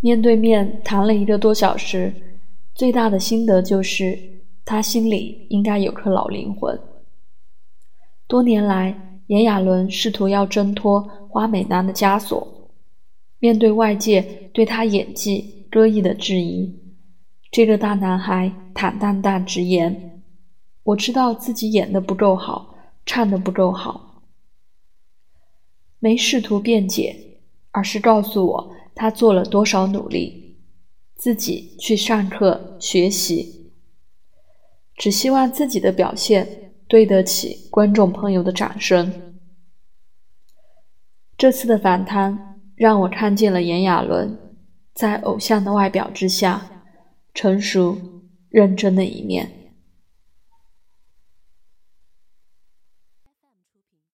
面对面谈了一个多小时，最大的心得就是他心里应该有颗老灵魂。多年来，炎亚纶试图要挣脱花美男的枷锁，面对外界对他演技歌艺的质疑，这个大男孩坦荡荡直言：“我知道自己演的不够好，唱的不够好。”没试图辩解，而是告诉我。他做了多少努力，自己去上课学习，只希望自己的表现对得起观众朋友的掌声。这次的访谈让我看见了炎亚纶在偶像的外表之下成熟认真的一面。